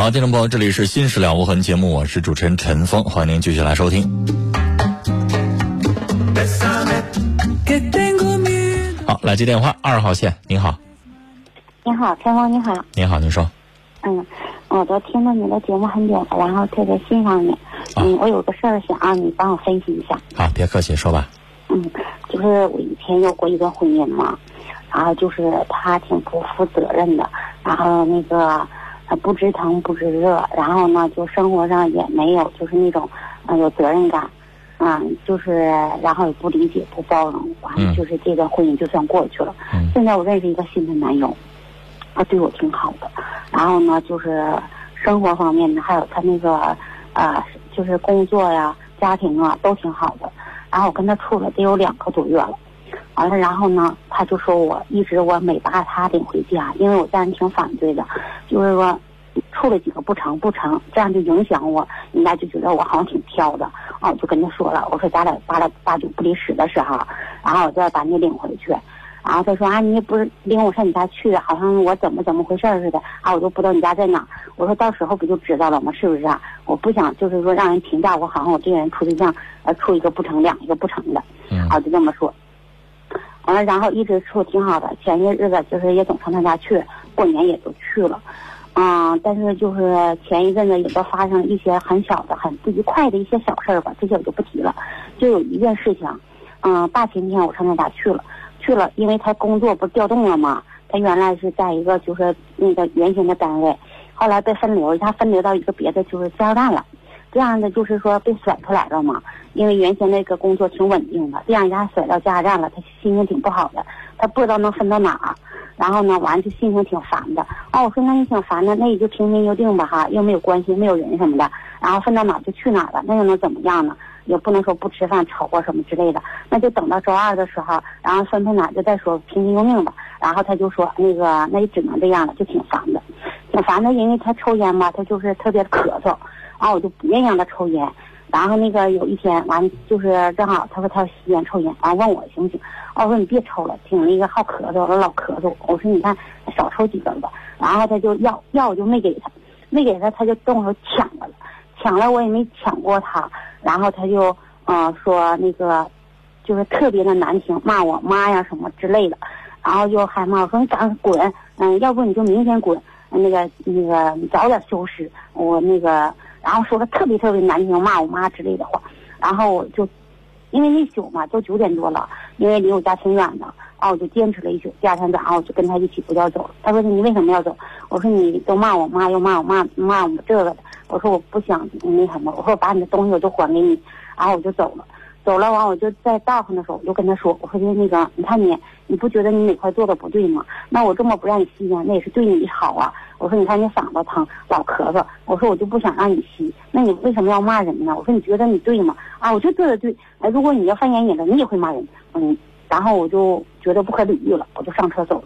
好，听众朋友，这里是《新事了无痕》节目，我是主持人陈峰，欢迎您继续来收听。好，来接电话，二号线，您好。你好，陈峰，你好。您好，您说。嗯，我都听了你的节目很久了，然后特别欣赏你。嗯，我有个事儿想让你帮我分析一下。好，别客气，说吧。嗯，就是我以前有过一段婚姻嘛，然后就是他挺不负责任的，然后那个不知疼不知热，然后呢就生活上也没有就是那种嗯有责任感，嗯，就是然后也不理解不包容，完了就是这段婚姻就算过去了。嗯。现在我认识一个新的男友，他对我挺好的，然后呢就是生活方面呢，还有他那个呃就是工作呀、家庭啊都挺好的。然后我跟他处了得有两个多月了，完了，然后呢，他就说我一直我没把他领回家，因为我家人挺反对的，就是说处了几个不成不成，这样就影响我，人家就觉得我好像挺挑的，啊，我就跟他说了，我说咱俩八了八九不离十的时候，然后我就要把你领回去。然后他说啊，你不是领我上你家去，好像我怎么怎么回事似的啊，我都不知道你家在哪。我说到时候不就知道了吗？是不是啊？我不想就是说让人评价我，好像我这个人处对象呃处一个不成，两个不成的。啊，就这么说。完了，然后一直处挺好的，前些日子就是也总上他家去，过年也都去了。嗯，但是就是前一阵子也都发生一些很小的、很不愉快的一些小事儿吧，这些我就不提了。就有一件事情，嗯，大前天我上他家去了。去了，因为他工作不是调动了嘛，他原来是在一个就是那个原先的单位，后来被分流，一下分流到一个别的就是加油站了，这样的就是说被甩出来了嘛，因为原先那个工作挺稳定的，这样一下甩到加油站了，他心情挺不好的，他不知道能分到哪儿，然后呢，完就心情挺烦的。哦，我说那你挺烦的，那也就平平就定吧哈，又没有关系，没有人什么的，然后分到哪就去哪了，那又能怎么样呢？也不能说不吃饭吵或什么之类的，那就等到周二的时候，然后分配哪就再说平平用命吧。然后他就说那个那也只能这样了，就挺烦的，反正，因为他抽烟嘛，他就是特别咳嗽，然后我就不愿意让他抽烟。然后那个有一天完就是正好他说他要吸烟抽烟，完问我行不行？我说你别抽了，挺那个好咳嗽，我老咳嗽。我说你看少抽几根吧。然后他就要要我就没给他，没给他他就动手抢了，抢了我也没抢过他。然后他就嗯说那个，就是特别的难听，骂我妈呀什么之类的，然后就还骂我说你赶快滚，嗯，要不你就明天滚，那个那个你早点休息我那个，然后说的特别特别难听，骂我妈之类的话，然后我就因为那宿嘛都九点多了，因为离我家挺远的，然后我就坚持了一宿，第二天早上我就跟他一起不要走。他说你为什么要走？我说你都骂我妈又骂我妈骂我们这个的。我说我不想那什么，我说我把你的东西我都还给你，然后我就走了，走了完我就在道上的时候我就跟他说，我说就那个你看你你不觉得你哪块做的不对吗？那我这么不让你吸烟，那也是对你好啊。我说你看你嗓子疼老咳嗽，我说我就不想让你吸，那你为什么要骂人呢？我说你觉得你对吗？啊，我就做的对。哎，如果你要犯烟瘾了，你也会骂人。嗯，然后我就觉得不可理喻了，我就上车走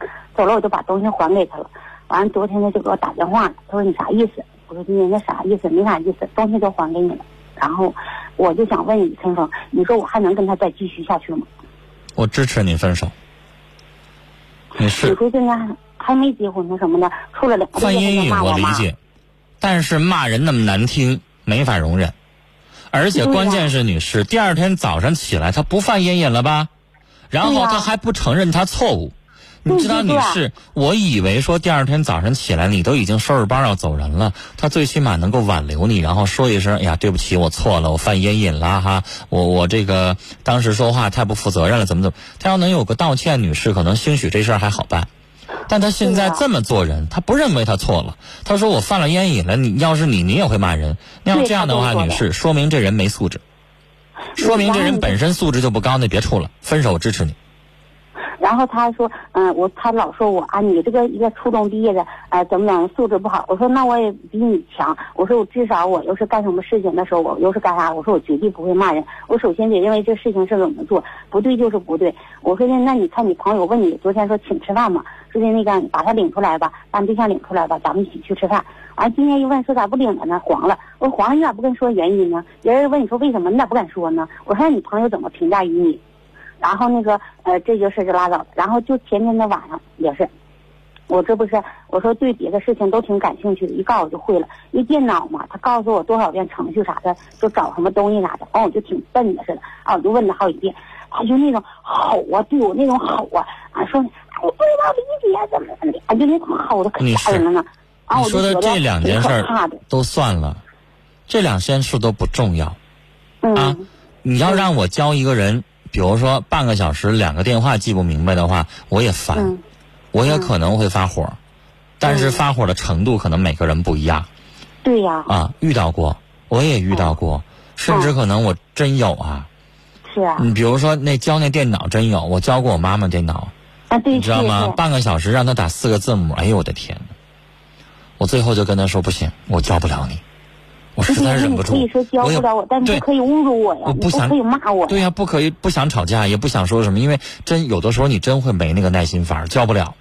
了，走了我就把东西还给他了。完了昨天他就给我打电话了，他说你啥意思？我说人家啥意思？没啥意思，东西都还给你了。然后我就想问你，陈峰，你说我还能跟他再继续下去吗？我支持你分手。你是你说现在还没结婚呢什么的，处了两个犯烟瘾我理解，但是骂人那么难听，没法容忍。而且关键是，女士，第二天早上起来她不犯烟瘾了吧？然后她还不承认她错误。你知道，女士，我以为说第二天早上起来你都已经收拾包要走人了，他最起码能够挽留你，然后说一声：“哎呀，对不起，我错了，我犯烟瘾了哈，我我这个当时说话太不负责任了，怎么怎么。”他要能有个道歉，女士可能兴许这事儿还好办。但他现在这么做人，他不认为他错了。他说：“我犯了烟瘾了，你要是你，你也会骂人。那要这样的话，女士，说明这人没素质，说明这人本身素质就不高，那别处了，分手支持你。”然后他说，嗯，我他老说我啊，你这个一个初中毕业的，呃，怎么怎么素质不好。我说那我也比你强。我说我至少我要是干什么事情的时候，我又是干啥？我说我绝对不会骂人。我首先得认为这事情是怎么做，不对就是不对。我说那那你看你朋友问你昨天说请吃饭嘛，说的那个把他领出来吧，把你对象领出来吧，咱们一起去吃饭。完今天一问说咋不领了呢？黄了。我说黄了你咋不跟说原因呢？别人问你说为什么你咋不敢说呢？我说你朋友怎么评价于你？然后那个呃，这就事就拉倒了。然后就前天的晚上也是，我这不是我说对别的事情都挺感兴趣的，一告诉我就会了。一电脑嘛，他告诉我多少遍程序啥的，就找什么东西啥的，完我就挺笨的似的，啊，我就问他好几遍，他就那种吼啊，对我那种吼啊，啊说哎不知道理解怎么怎么的，啊就那种吼的可吓人了呢。啊，我说的这两件事都算了，这两件事都不重要。啊嗯你要让我教一个人，比如说半个小时两个电话记不明白的话，我也烦，嗯我也可能会发火，但是嗯发火的程度可能每个人不一样对呀，啊。遇到过，我也遇到过，甚至可能我真有啊。是啊，你比如说那教那电脑真有，我教过我妈妈电脑，啊对，你知道吗？半个小时让她打四个字母，哎呦我的天！我最后就跟她说不行，我教不了你，我实在忍不住你可以说。教不了我，但你对不可以侮辱我呀，我不想可以骂我。对呀、不可以不想吵架，也不想说什么，因为真有的时候你真会没那个耐心法儿，教不了。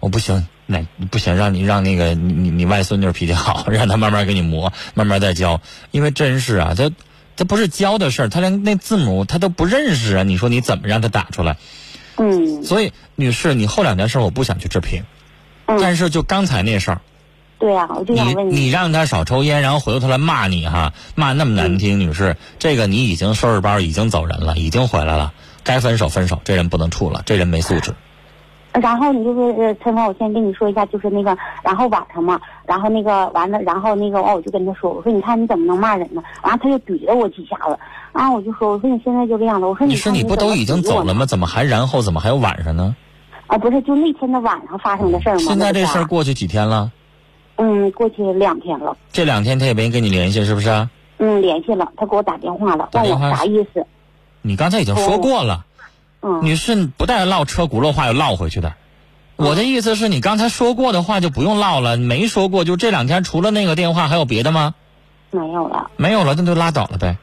我不行，那不行，让你让那个你你你外孙女脾气好，让她慢慢给你磨，慢慢再教。因为真是啊，他他不是教的事儿，他连那字母他都不认识啊，你说你怎么让他打出来？嗯所以，女士，你后两件事儿我不想去置评，嗯，但是就刚才那事儿，对呀，我就想你问你让他少抽烟，然后回过头他来骂你哈，骂那么难嗯听，女士，这个你已经收拾包，已经走人了，已经回来了，该分手分手，这人不能处了，这人没素质。然后你就是呃，陈芳，我先跟你说一下，就是那个，然后晚上嘛，然后那个完了，然后那个，哦，我就跟他说，我说你看你怎么能骂人呢？完了他就怼了我几下子，然后我就说，我说你现在就这样的，我说你说你不都已经走了吗？怎么还然后怎么还有晚上呢？啊，不是，就那天的晚上发生的事儿吗？现在这事儿过去几天了？嗯，过去两天了，这两天他也没跟你联系，是不是啊？嗯，联系了，他给我打电话了，问我啥意思？你刚才已经说过了，嗯，女士不带唠车轱辘话又唠回去的。我的意思是你刚才说过的话就不用唠了，没说过就这两天除了那个电话还有别的吗？没有了，没有了，那就拉倒了呗。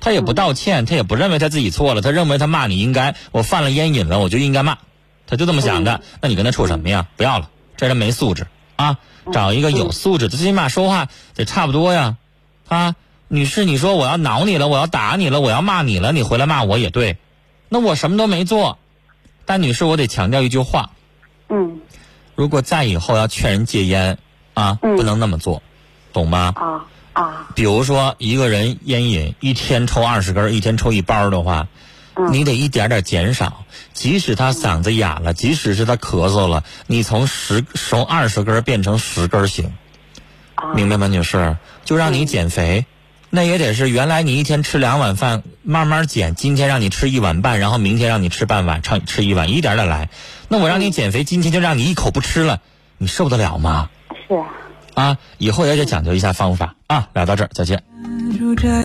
他也不道歉，他也不认为他自己错了，他认为他骂你应该，我犯了烟瘾了，我就应该骂，他就这么想的。那你跟他处什么呀？不要了，这人没素质啊！找一个有素质的，最起码说话得差不多呀。啊，女士，你说我要挠你了，我要打你了，我要骂你了，你回来骂我也对，那我什么都没做。但女士，我得强调一句话，嗯如果在以后要劝人戒烟啊，嗯不能那么做，懂吗？啊啊，比如说一个人烟瘾一天抽二十根，一天抽一包的话，嗯你得一点点减少。即使他嗓子哑了，即使是他咳嗽了，你从十从二十根变成十根行，啊明白吗，女士？就让你减肥，那也得是原来你一天吃两碗饭，慢慢减。今天让你吃一碗半，然后明天让你吃半碗，吃吃一碗，一点点来。那我让你减肥，今天就让你一口不吃了，你受得了吗？是啊。啊，以后也得讲究一下方法啊。聊到这儿，再见。